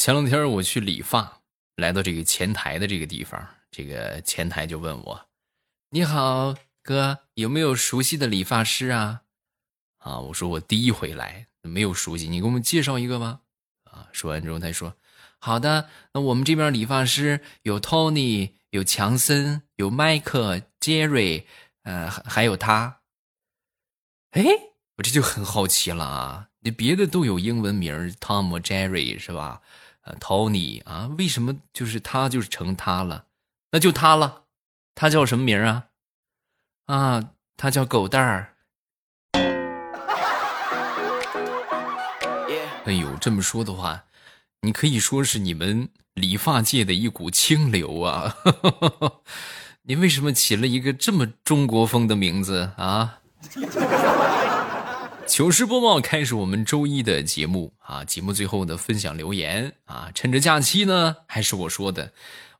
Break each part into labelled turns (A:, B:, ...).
A: 前两天我去理发，来到这个前台的这个地方，这个前台就问我：“你好，哥，有没有熟悉的理发师啊？”啊，我说我第一回来，没有熟悉，你给我们介绍一个吧。啊，说完之后他说：“好的，那我们这边理发师有 Tony，有强森，有迈克、Jerry，呃，还有他。”哎，我这就很好奇了啊，你别的都有英文名，Tom、Jerry 是吧？啊，Tony 啊，为什么就是他就是成他了？那就他了，他叫什么名啊？啊，他叫狗蛋儿。哎呦，这么说的话，你可以说是你们理发界的一股清流啊！你为什么起了一个这么中国风的名字啊？糗事播报开始，我们周一的节目。啊，节目最后的分享留言。啊，趁着假期呢，还是我说的，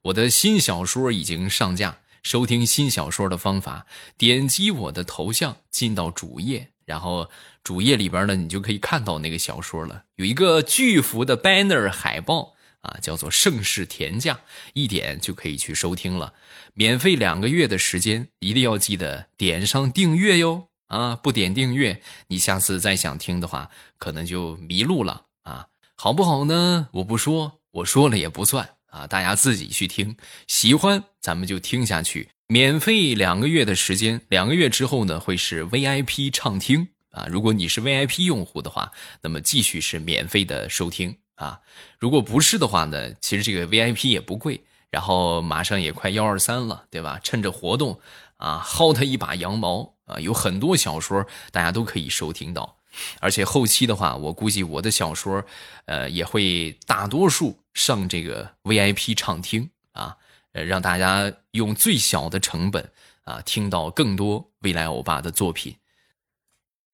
A: 我的新小说已经上架，收听新小说的方法，点击我的头像进到主页，然后主页里边呢，你就可以看到那个小说了，有一个巨幅的 banner 海报啊，叫做盛世田价，一点就可以去收听了，免费两个月的时间，一定要记得点上订阅哟。啊，不点订阅，你下次再想听的话，可能就迷路了啊，好不好呢？我不说，我说了也不算啊，大家自己去听，喜欢咱们就听下去，免费两个月的时间，两个月之后呢会是 VIP 畅听啊，如果你是 VIP 用户的话，那么继续是免费的收听啊，如果不是的话呢，其实这个 VIP 也不贵，然后马上也快幺二三了，对吧？趁着活动啊，薅他一把羊毛。啊，有很多小说大家都可以收听到，而且后期的话，我估计我的小说，呃，也会大多数上这个 VIP 畅听啊，呃，让大家用最小的成本啊，听到更多未来欧巴的作品。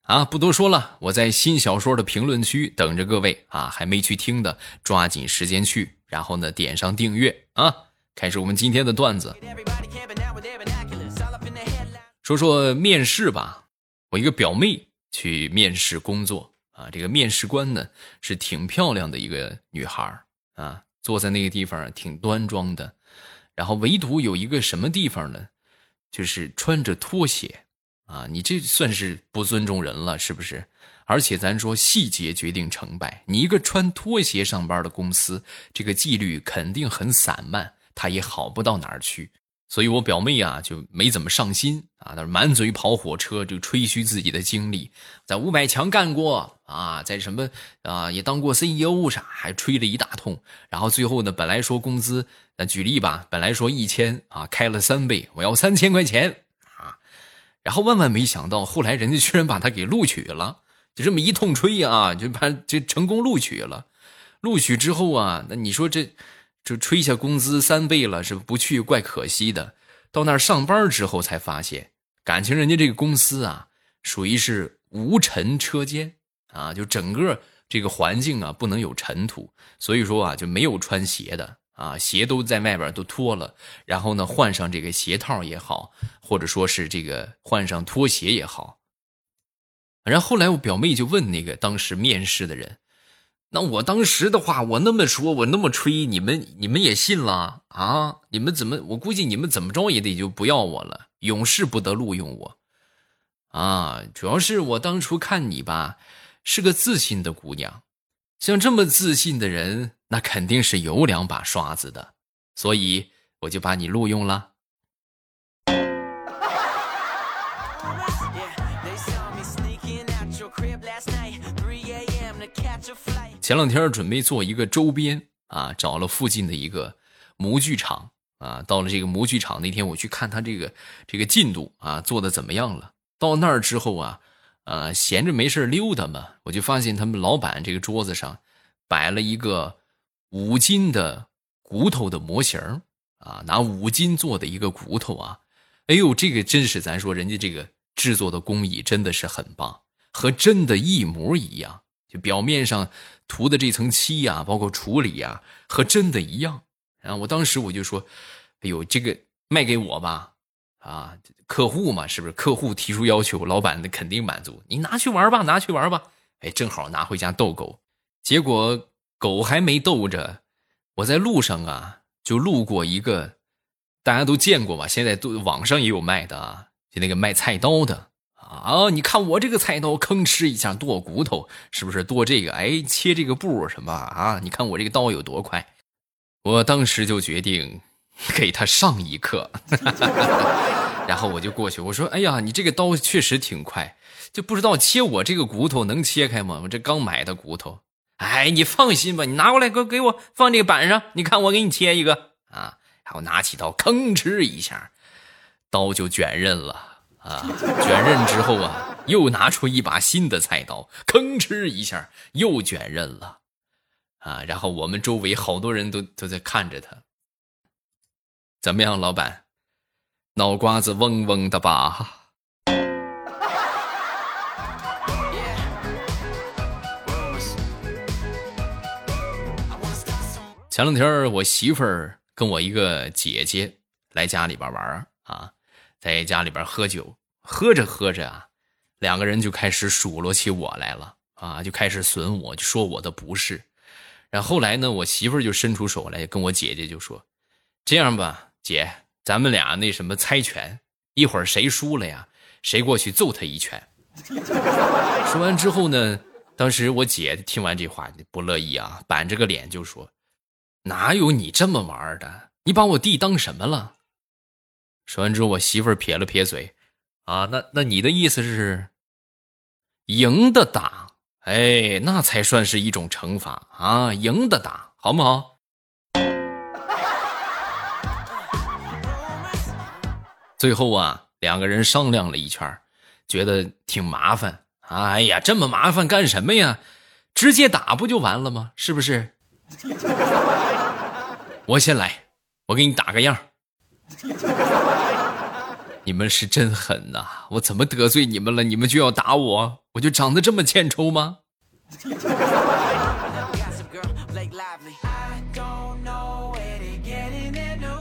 A: 啊，不多说了，我在新小说的评论区等着各位啊，还没去听的，抓紧时间去，然后呢，点上订阅啊，开始我们今天的段子。说说面试吧，我一个表妹去面试工作啊，这个面试官呢是挺漂亮的一个女孩啊，坐在那个地方挺端庄的，然后唯独有一个什么地方呢，就是穿着拖鞋啊，你这算是不尊重人了是不是？而且咱说细节决定成败，你一个穿拖鞋上班的公司，这个纪律肯定很散漫，他也好不到哪儿去。所以我表妹啊就没怎么上心啊，那满嘴跑火车，就吹嘘自己的经历，在五百强干过啊，在什么啊也当过 CEO 啥，还吹了一大通。然后最后呢，本来说工资，那举例吧，本来说一千啊，开了三倍，我要三千块钱啊。然后万万没想到，后来人家居然把他给录取了，就这么一通吹啊，就把就成功录取了。录取之后啊，那你说这。就吹下工资三倍了，是不去怪可惜的。到那儿上班之后才发现，感情人家这个公司啊，属于是无尘车间啊，就整个这个环境啊不能有尘土，所以说啊就没有穿鞋的啊，鞋都在外边都脱了，然后呢换上这个鞋套也好，或者说是这个换上拖鞋也好。然后后来我表妹就问那个当时面试的人。那我当时的话，我那么说，我那么吹，你们你们也信了啊？你们怎么？我估计你们怎么着也得就不要我了，永世不得录用我，啊！主要是我当初看你吧，是个自信的姑娘，像这么自信的人，那肯定是有两把刷子的，所以我就把你录用了。前两天准备做一个周边啊，找了附近的一个模具厂啊。到了这个模具厂那天，我去看他这个这个进度啊，做的怎么样了？到那儿之后啊，呃，闲着没事溜达嘛，我就发现他们老板这个桌子上摆了一个五金的骨头的模型啊，拿五金做的一个骨头啊。哎呦，这个真是咱说人家这个制作的工艺真的是很棒，和真的一模一样。表面上涂的这层漆呀，包括处理呀，和真的一样。然后我当时我就说：“哎呦，这个卖给我吧，啊，客户嘛，是不是？客户提出要求，老板那肯定满足。你拿去玩吧，拿去玩吧。哎，正好拿回家逗狗。结果狗还没逗着，我在路上啊，就路过一个，大家都见过吧？现在都网上也有卖的啊，就那个卖菜刀的啊。你看我这个菜刀，吭哧一下剁骨头，是不是剁这个？哎，切这个布什么啊？你看我这个刀有多快？我当时就决定给他上一课，然后我就过去，我说：“哎呀，你这个刀确实挺快，就不知道切我这个骨头能切开吗？我这刚买的骨头。”哎，你放心吧，你拿过来给给我放这个板上，你看我给你切一个啊。然后拿起刀，吭哧一下，刀就卷刃了啊。卷刃之后啊，又拿出一把新的菜刀，吭哧一下又卷刃了。啊！然后我们周围好多人都都在看着他。怎么样，老板？脑瓜子嗡嗡的吧？前两天我媳妇儿跟我一个姐姐来家里边玩啊，在家里边喝酒，喝着喝着啊，两个人就开始数落起我来了啊，就开始损我，就说我的不是。然后来呢，我媳妇就伸出手来跟我姐姐就说：“这样吧，姐，咱们俩那什么猜拳，一会儿谁输了呀，谁过去揍他一拳。”说完之后呢，当时我姐听完这话不乐意啊，板着个脸就说：“哪有你这么玩的？你把我弟当什么了？”说完之后，我媳妇儿撇了撇嘴：“啊，那那你的意思是，赢的打？”哎，那才算是一种惩罚啊！赢的打，好不好？最后啊，两个人商量了一圈，觉得挺麻烦。哎呀，这么麻烦干什么呀？直接打不就完了吗？是不是？我先来，我给你打个样。你们是真狠呐！我怎么得罪你们了？你们就要打我？我就长得这么欠抽吗？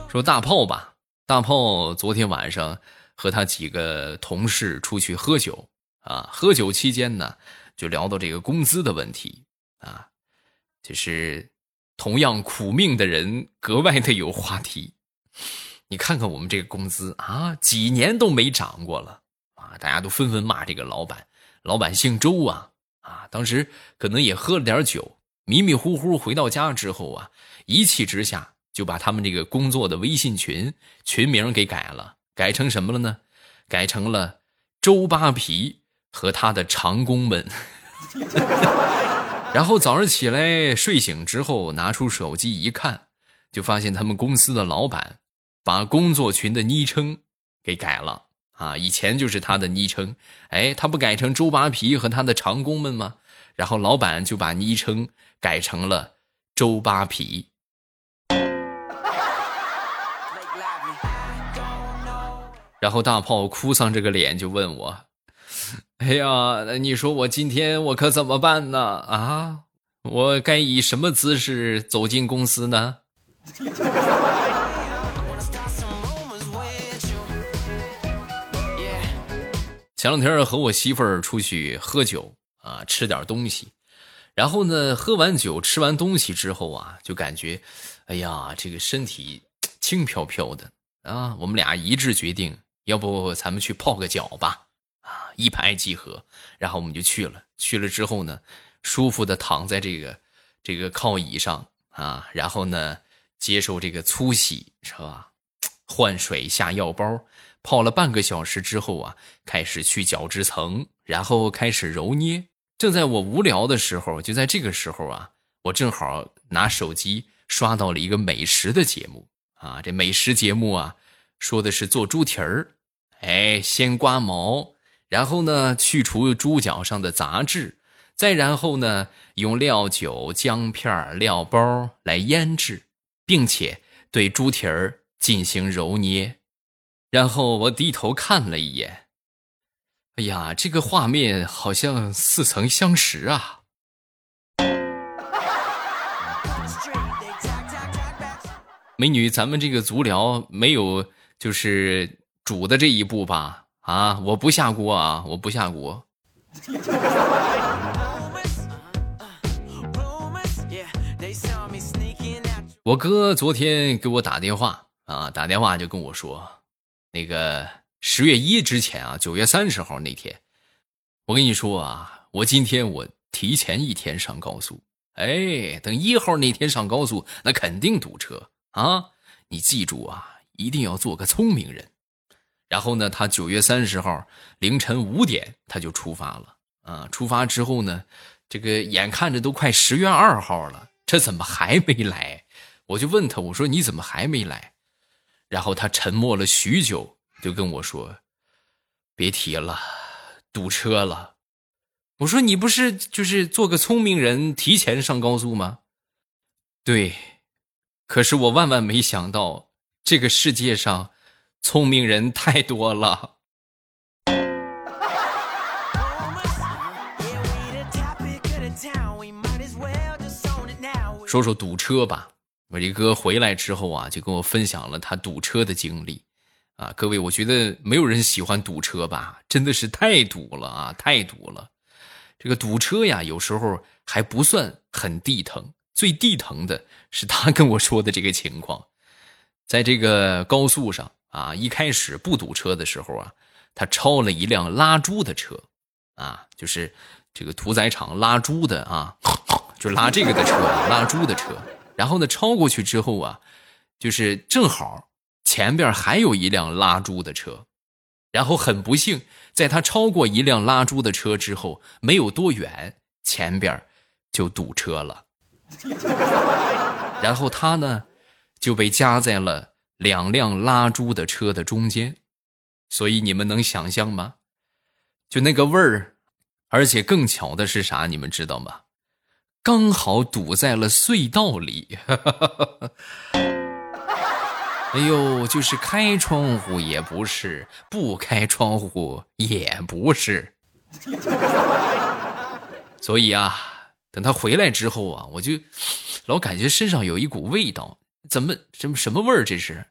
A: 说大炮吧，大炮昨天晚上和他几个同事出去喝酒啊，喝酒期间呢，就聊到这个工资的问题啊，就是同样苦命的人格外的有话题。你看看我们这个工资啊，几年都没涨过了啊！大家都纷纷骂这个老板，老板姓周啊啊！当时可能也喝了点酒，迷迷糊糊回到家之后啊，一气之下就把他们这个工作的微信群群名给改了，改成什么了呢？改成了周扒皮和他的长工们。然后早上起来睡醒之后，拿出手机一看，就发现他们公司的老板。把工作群的昵称给改了啊！以前就是他的昵称，哎，他不改成周扒皮和他的长工们吗？然后老板就把昵称改成了周扒皮。然后大炮哭丧着个脸就问我：“哎呀，那你说我今天我可怎么办呢？啊，我该以什么姿势走进公司呢？” 前两天和我媳妇儿出去喝酒啊，吃点东西，然后呢，喝完酒吃完东西之后啊，就感觉，哎呀，这个身体轻飘飘的啊。我们俩一致决定，要不咱们去泡个脚吧？啊，一拍即合，然后我们就去了。去了之后呢，舒服的躺在这个这个靠椅上啊，然后呢，接受这个粗洗是吧？换水下药包。泡了半个小时之后啊，开始去角质层，然后开始揉捏。正在我无聊的时候，就在这个时候啊，我正好拿手机刷到了一个美食的节目啊。这美食节目啊，说的是做猪蹄儿，哎，先刮毛，然后呢去除猪脚上的杂质，再然后呢用料酒、姜片、料包来腌制，并且对猪蹄儿进行揉捏。然后我低头看了一眼，哎呀，这个画面好像似曾相识啊！美女，咱们这个足疗没有就是煮的这一步吧？啊，我不下锅啊，我不下锅。我哥昨天给我打电话啊，打电话就跟我说，那个十月一之前啊，九月三十号那天，我跟你说啊，我今天我提前一天上高速，哎，等一号那天上高速，那肯定堵车啊！你记住啊，一定要做个聪明人。然后呢，他九月三十号凌晨五点他就出发了啊，出发之后呢，这个眼看着都快十月二号了，这怎么还没来？我就问他，我说你怎么还没来？然后他沉默了许久，就跟我说：“别提了，堵车了。”我说：“你不是就是做个聪明人，提前上高速吗？”对，可是我万万没想到，这个世界上聪明人太多了。说说堵车吧。我这哥回来之后啊，就跟我分享了他堵车的经历，啊，各位，我觉得没有人喜欢堵车吧，真的是太堵了啊，太堵了。这个堵车呀，有时候还不算很地疼，最地疼的是他跟我说的这个情况，在这个高速上啊，一开始不堵车的时候啊，他超了一辆拉猪的车，啊，就是这个屠宰场拉猪的啊，就拉这个的车，拉猪的车。然后呢，超过去之后啊，就是正好前边还有一辆拉猪的车，然后很不幸，在他超过一辆拉猪的车之后，没有多远，前边就堵车了，然后他呢就被夹在了两辆拉猪的车的中间，所以你们能想象吗？就那个味儿，而且更巧的是啥？你们知道吗？刚好堵在了隧道里，哎呦，就是开窗户也不是，不开窗户也不是，所以啊，等他回来之后啊，我就老感觉身上有一股味道，怎么什么什么味儿？这是，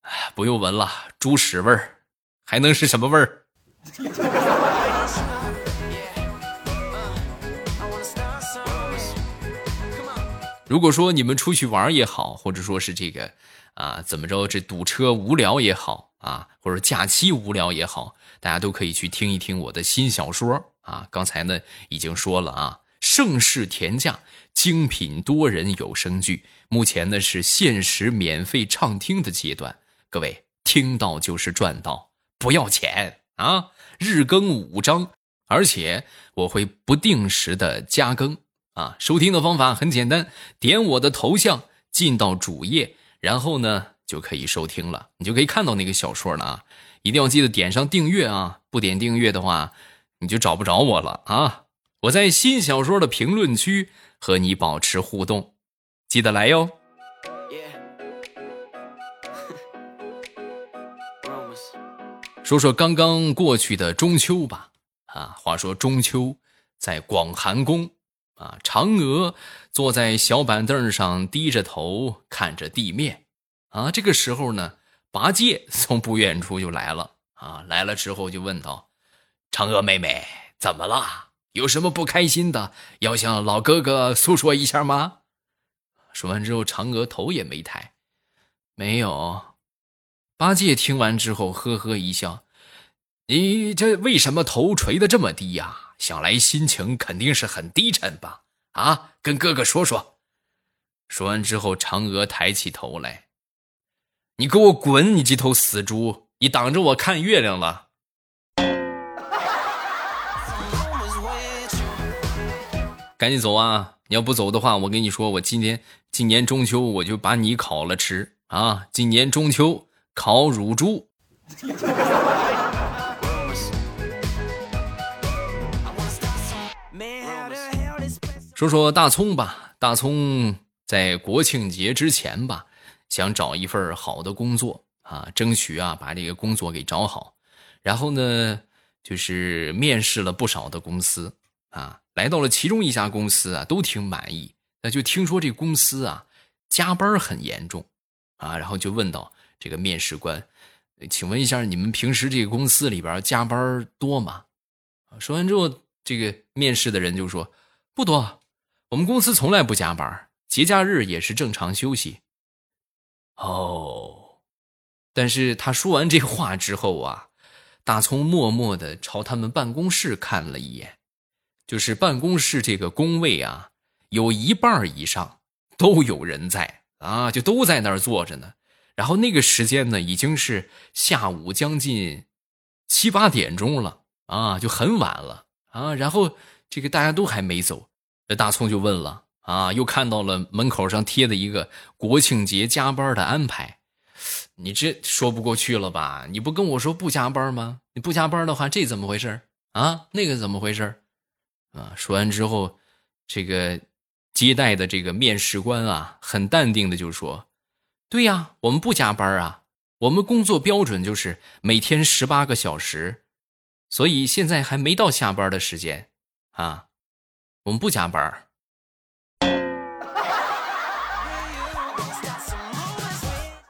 A: 哎，不用闻了，猪屎味儿，还能是什么味儿？如果说你们出去玩也好，或者说是这个啊怎么着，这堵车无聊也好啊，或者假期无聊也好，大家都可以去听一听我的新小说啊。刚才呢已经说了啊，盛世田价精品多人有声剧，目前呢是限时免费畅听的阶段，各位听到就是赚到，不要钱啊，日更五章，而且我会不定时的加更。啊，收听的方法很简单，点我的头像进到主页，然后呢就可以收听了，你就可以看到那个小说了啊！一定要记得点上订阅啊，不点订阅的话，你就找不着我了啊！我在新小说的评论区和你保持互动，记得来哟。说说刚刚过去的中秋吧，啊，话说中秋在广寒宫。啊，嫦娥坐在小板凳上，低着头看着地面。啊，这个时候呢，八戒从不远处就来了。啊，来了之后就问道：“嫦娥妹妹，怎么了？有什么不开心的，要向老哥哥诉说一下吗？”说完之后，嫦娥头也没抬，没有。八戒听完之后，呵呵一笑：“你这为什么头垂的这么低呀？”想来心情肯定是很低沉吧？啊，跟哥哥说说。说完之后，嫦娥抬起头来：“你给我滚！你这头死猪，你挡着我看月亮了。”赶紧走啊！你要不走的话，我跟你说，我今天今年中秋我就把你烤了吃啊！今年中秋烤乳猪。说说大葱吧，大葱在国庆节之前吧，想找一份好的工作啊，争取啊把这个工作给找好。然后呢，就是面试了不少的公司啊，来到了其中一家公司啊，都挺满意。那就听说这公司啊加班很严重啊，然后就问到这个面试官，请问一下，你们平时这个公司里边加班多吗？说完之后，这个面试的人就说不多。我们公司从来不加班，节假日也是正常休息。哦，但是他说完这话之后啊，大葱默默的朝他们办公室看了一眼，就是办公室这个工位啊，有一半以上都有人在啊，就都在那儿坐着呢。然后那个时间呢，已经是下午将近七八点钟了啊，就很晚了啊。然后这个大家都还没走，这大葱就问了啊，又看到了门口上贴的一个国庆节加班的安排，你这说不过去了吧？你不跟我说不加班吗？你不加班的话，这怎么回事啊？那个怎么回事啊？说完之后，这个接待的这个面试官啊，很淡定的就说。对呀，我们不加班啊，我们工作标准就是每天十八个小时，所以现在还没到下班的时间，啊，我们不加班。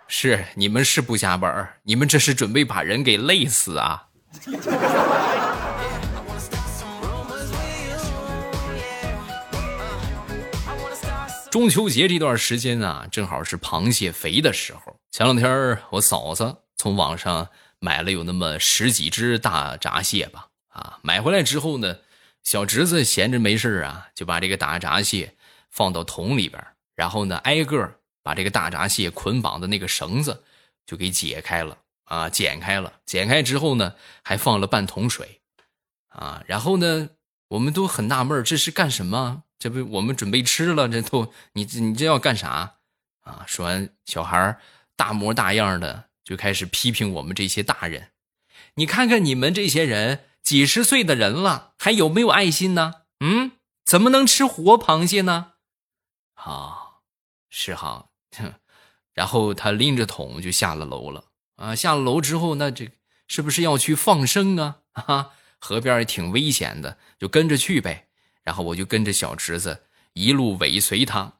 A: 是你们是不加班，你们这是准备把人给累死啊！中秋节这段时间啊，正好是螃蟹肥的时候。前两天我嫂子从网上买了有那么十几只大闸蟹吧，啊，买回来之后呢，小侄子闲着没事啊，就把这个大闸蟹放到桶里边，然后呢，挨个把这个大闸蟹捆绑的那个绳子就给解开了啊，剪开了，剪开之后呢，还放了半桶水，啊，然后呢，我们都很纳闷这是干什么？这不，我们准备吃了，这都你你这要干啥啊？说完，小孩大模大样的就开始批评我们这些大人。你看看你们这些人，几十岁的人了，还有没有爱心呢？嗯，怎么能吃活螃蟹呢？好，是好。然后他拎着桶就下了楼了啊！下了楼之后，那这是不是要去放生啊？啊，河边也挺危险的，就跟着去呗。然后我就跟着小侄子一路尾随他，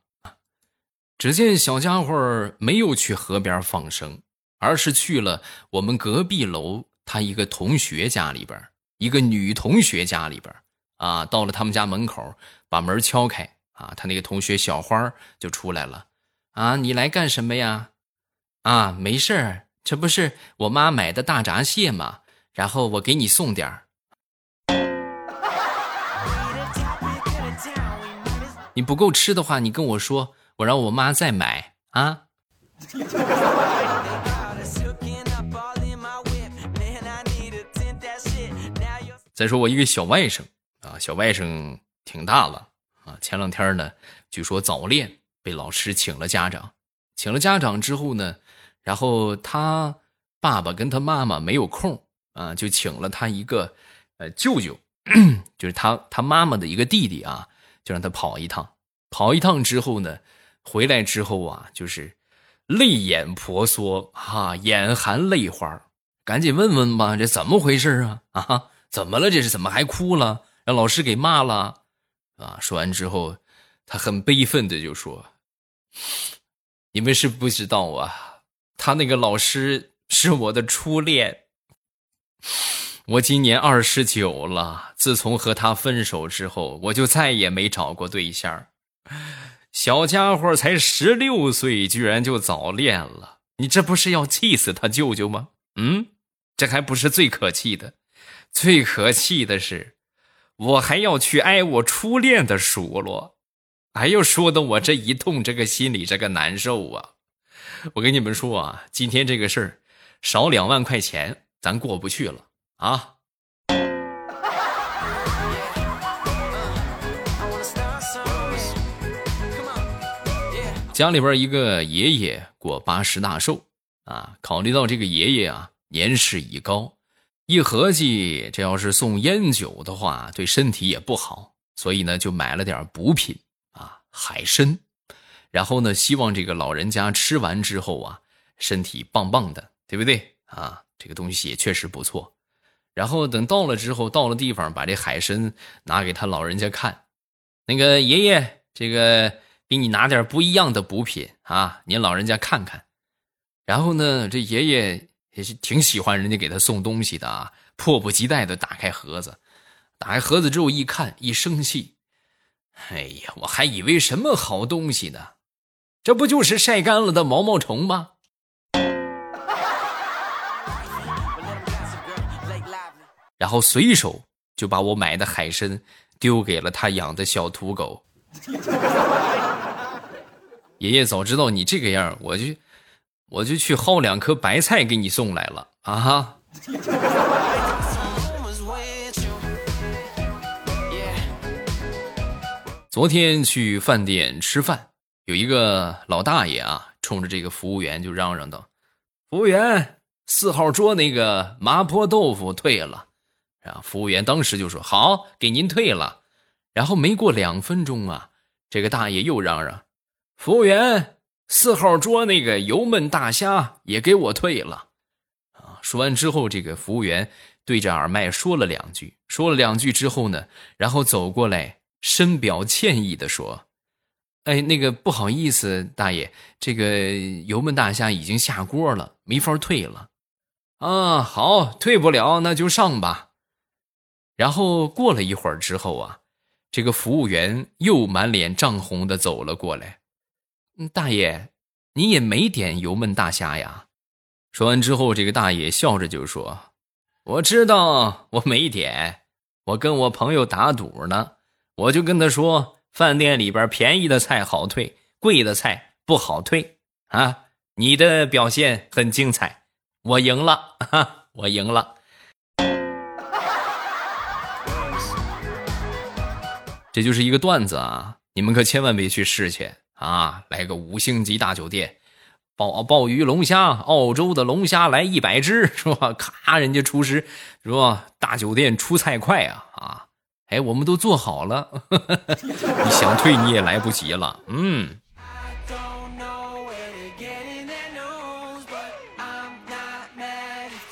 A: 只见小家伙没有去河边放生，而是去了我们隔壁楼他一个同学家里边，一个女同学家里边啊。到了他们家门口，把门敲开啊，他那个同学小花就出来了啊，你来干什么呀？啊，没事儿，这不是我妈买的大闸蟹吗？然后我给你送点儿。你不够吃的话，你跟我说，我让我妈再买啊。再说我一个小外甥啊，小外甥挺大了啊。前两天呢，据说早恋被老师请了家长，请了家长之后呢，然后他爸爸跟他妈妈没有空啊，就请了他一个呃舅舅，就是他他妈妈的一个弟弟啊。就让他跑一趟，跑一趟之后呢，回来之后啊，就是泪眼婆娑啊，眼含泪花，赶紧问问吧，这怎么回事啊？啊，怎么了？这是怎么还哭了？让老师给骂了？啊！说完之后，他很悲愤的就说：“你们是不知道啊，他那个老师是我的初恋。”我今年二十九了，自从和他分手之后，我就再也没找过对象。小家伙才十六岁，居然就早恋了，你这不是要气死他舅舅吗？嗯，这还不是最可气的，最可气的是，我还要去挨我初恋的数落，哎呦，说的我这一痛，这个心里这个难受啊！我跟你们说啊，今天这个事儿，少两万块钱，咱过不去了。啊！家里边一个爷爷过八十大寿啊，考虑到这个爷爷啊年事已高，一合计这要是送烟酒的话，对身体也不好，所以呢就买了点补品啊海参，然后呢希望这个老人家吃完之后啊身体棒棒的，对不对啊？这个东西也确实不错。然后等到了之后，到了地方，把这海参拿给他老人家看。那个爷爷，这个给你拿点不一样的补品啊，您老人家看看。然后呢，这爷爷也是挺喜欢人家给他送东西的啊，迫不及待的打开盒子。打开盒子之后一看，一生气，哎呀，我还以为什么好东西呢这不就是晒干了的毛毛虫吗？然后随手就把我买的海参丢给了他养的小土狗。爷爷早知道你这个样，我就我就去薅两颗白菜给你送来了啊！昨天去饭店吃饭，有一个老大爷啊，冲着这个服务员就嚷嚷道：“服务员，四号桌那个麻婆豆腐退了。”啊，服务员当时就说：“好，给您退了。”然后没过两分钟啊，这个大爷又嚷嚷：“服务员，四号桌那个油焖大虾也给我退了。”啊，说完之后，这个服务员对着耳麦说了两句，说了两句之后呢，然后走过来，深表歉意的说：“哎，那个不好意思，大爷，这个油焖大虾已经下锅了，没法退了。”啊，好，退不了，那就上吧。然后过了一会儿之后啊。这个服务员又满脸涨红的走了过来，大爷，你也没点油焖大虾呀？说完之后，这个大爷笑着就说：“我知道我没点，我跟我朋友打赌呢，我就跟他说，饭店里边便宜的菜好退，贵的菜不好退啊。你的表现很精彩，我赢了，哈，我赢了。”这就是一个段子啊！你们可千万别去试去啊！来个五星级大酒店，鲍鲍鱼龙虾，澳洲的龙虾来一百只，是吧？咔，人家厨师是吧？大酒店出菜快啊啊！哎，我们都做好了，你想退你也来不及了。嗯，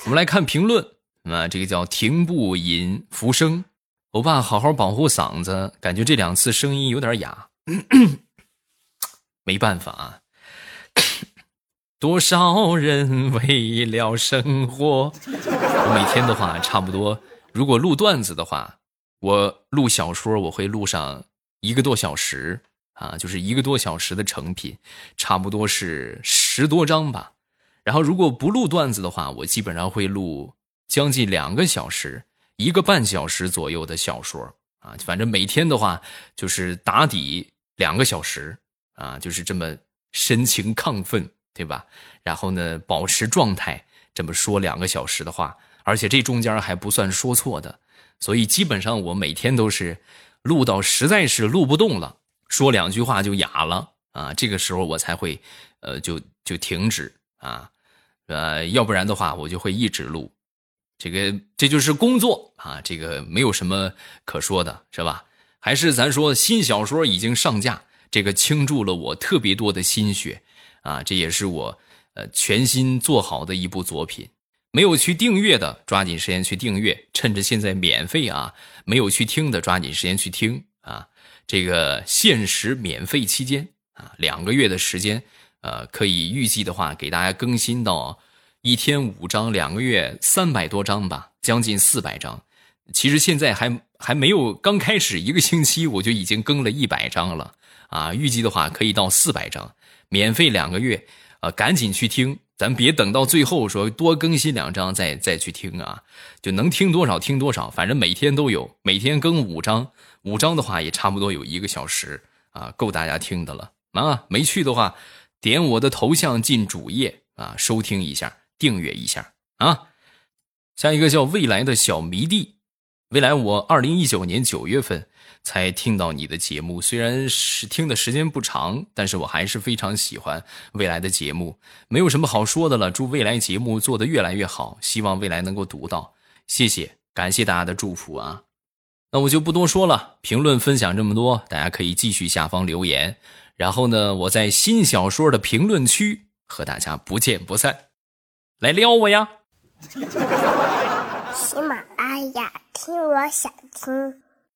A: 我们来看评论啊，这个叫停步饮浮生。欧巴，好好保护嗓子，感觉这两次声音有点哑，没办法啊。多少人为了生活，我每天的话差不多，如果录段子的话，我录小说我会录上一个多小时啊，就是一个多小时的成品，差不多是十多章吧。然后如果不录段子的话，我基本上会录将近两个小时。一个半小时左右的小说啊，反正每天的话就是打底两个小时啊，就是这么深情亢奋，对吧？然后呢，保持状态，这么说两个小时的话，而且这中间还不算说错的，所以基本上我每天都是录到实在是录不动了，说两句话就哑了啊，这个时候我才会呃就就停止啊，呃，要不然的话我就会一直录。这个这就是工作啊，这个没有什么可说的，是吧？还是咱说新小说已经上架，这个倾注了我特别多的心血啊，这也是我呃全新做好的一部作品。没有去订阅的，抓紧时间去订阅，趁着现在免费啊！没有去听的，抓紧时间去听啊！这个限时免费期间啊，两个月的时间，呃，可以预计的话给大家更新到。一天五章，两个月三百多章吧，将近四百章。其实现在还还没有刚开始一个星期，我就已经更了一百章了啊！预计的话可以到四百章，免费两个月啊，赶紧去听，咱别等到最后说多更新两章再再去听啊，就能听多少听多少，反正每天都有，每天更五章，五章的话也差不多有一个小时啊，够大家听的了啊！没去的话，点我的头像进主页啊，收听一下。订阅一下啊！下一个叫未来的小迷弟，未来我二零一九年九月份才听到你的节目，虽然是听的时间不长，但是我还是非常喜欢未来的节目，没有什么好说的了。祝未来节目做得越来越好，希望未来能够读到，谢谢，感谢大家的祝福啊！那我就不多说了，评论分享这么多，大家可以继续下方留言，然后呢，我在新小说的评论区和大家不见不散。来撩我呀！
B: 喜马拉雅，听我想听。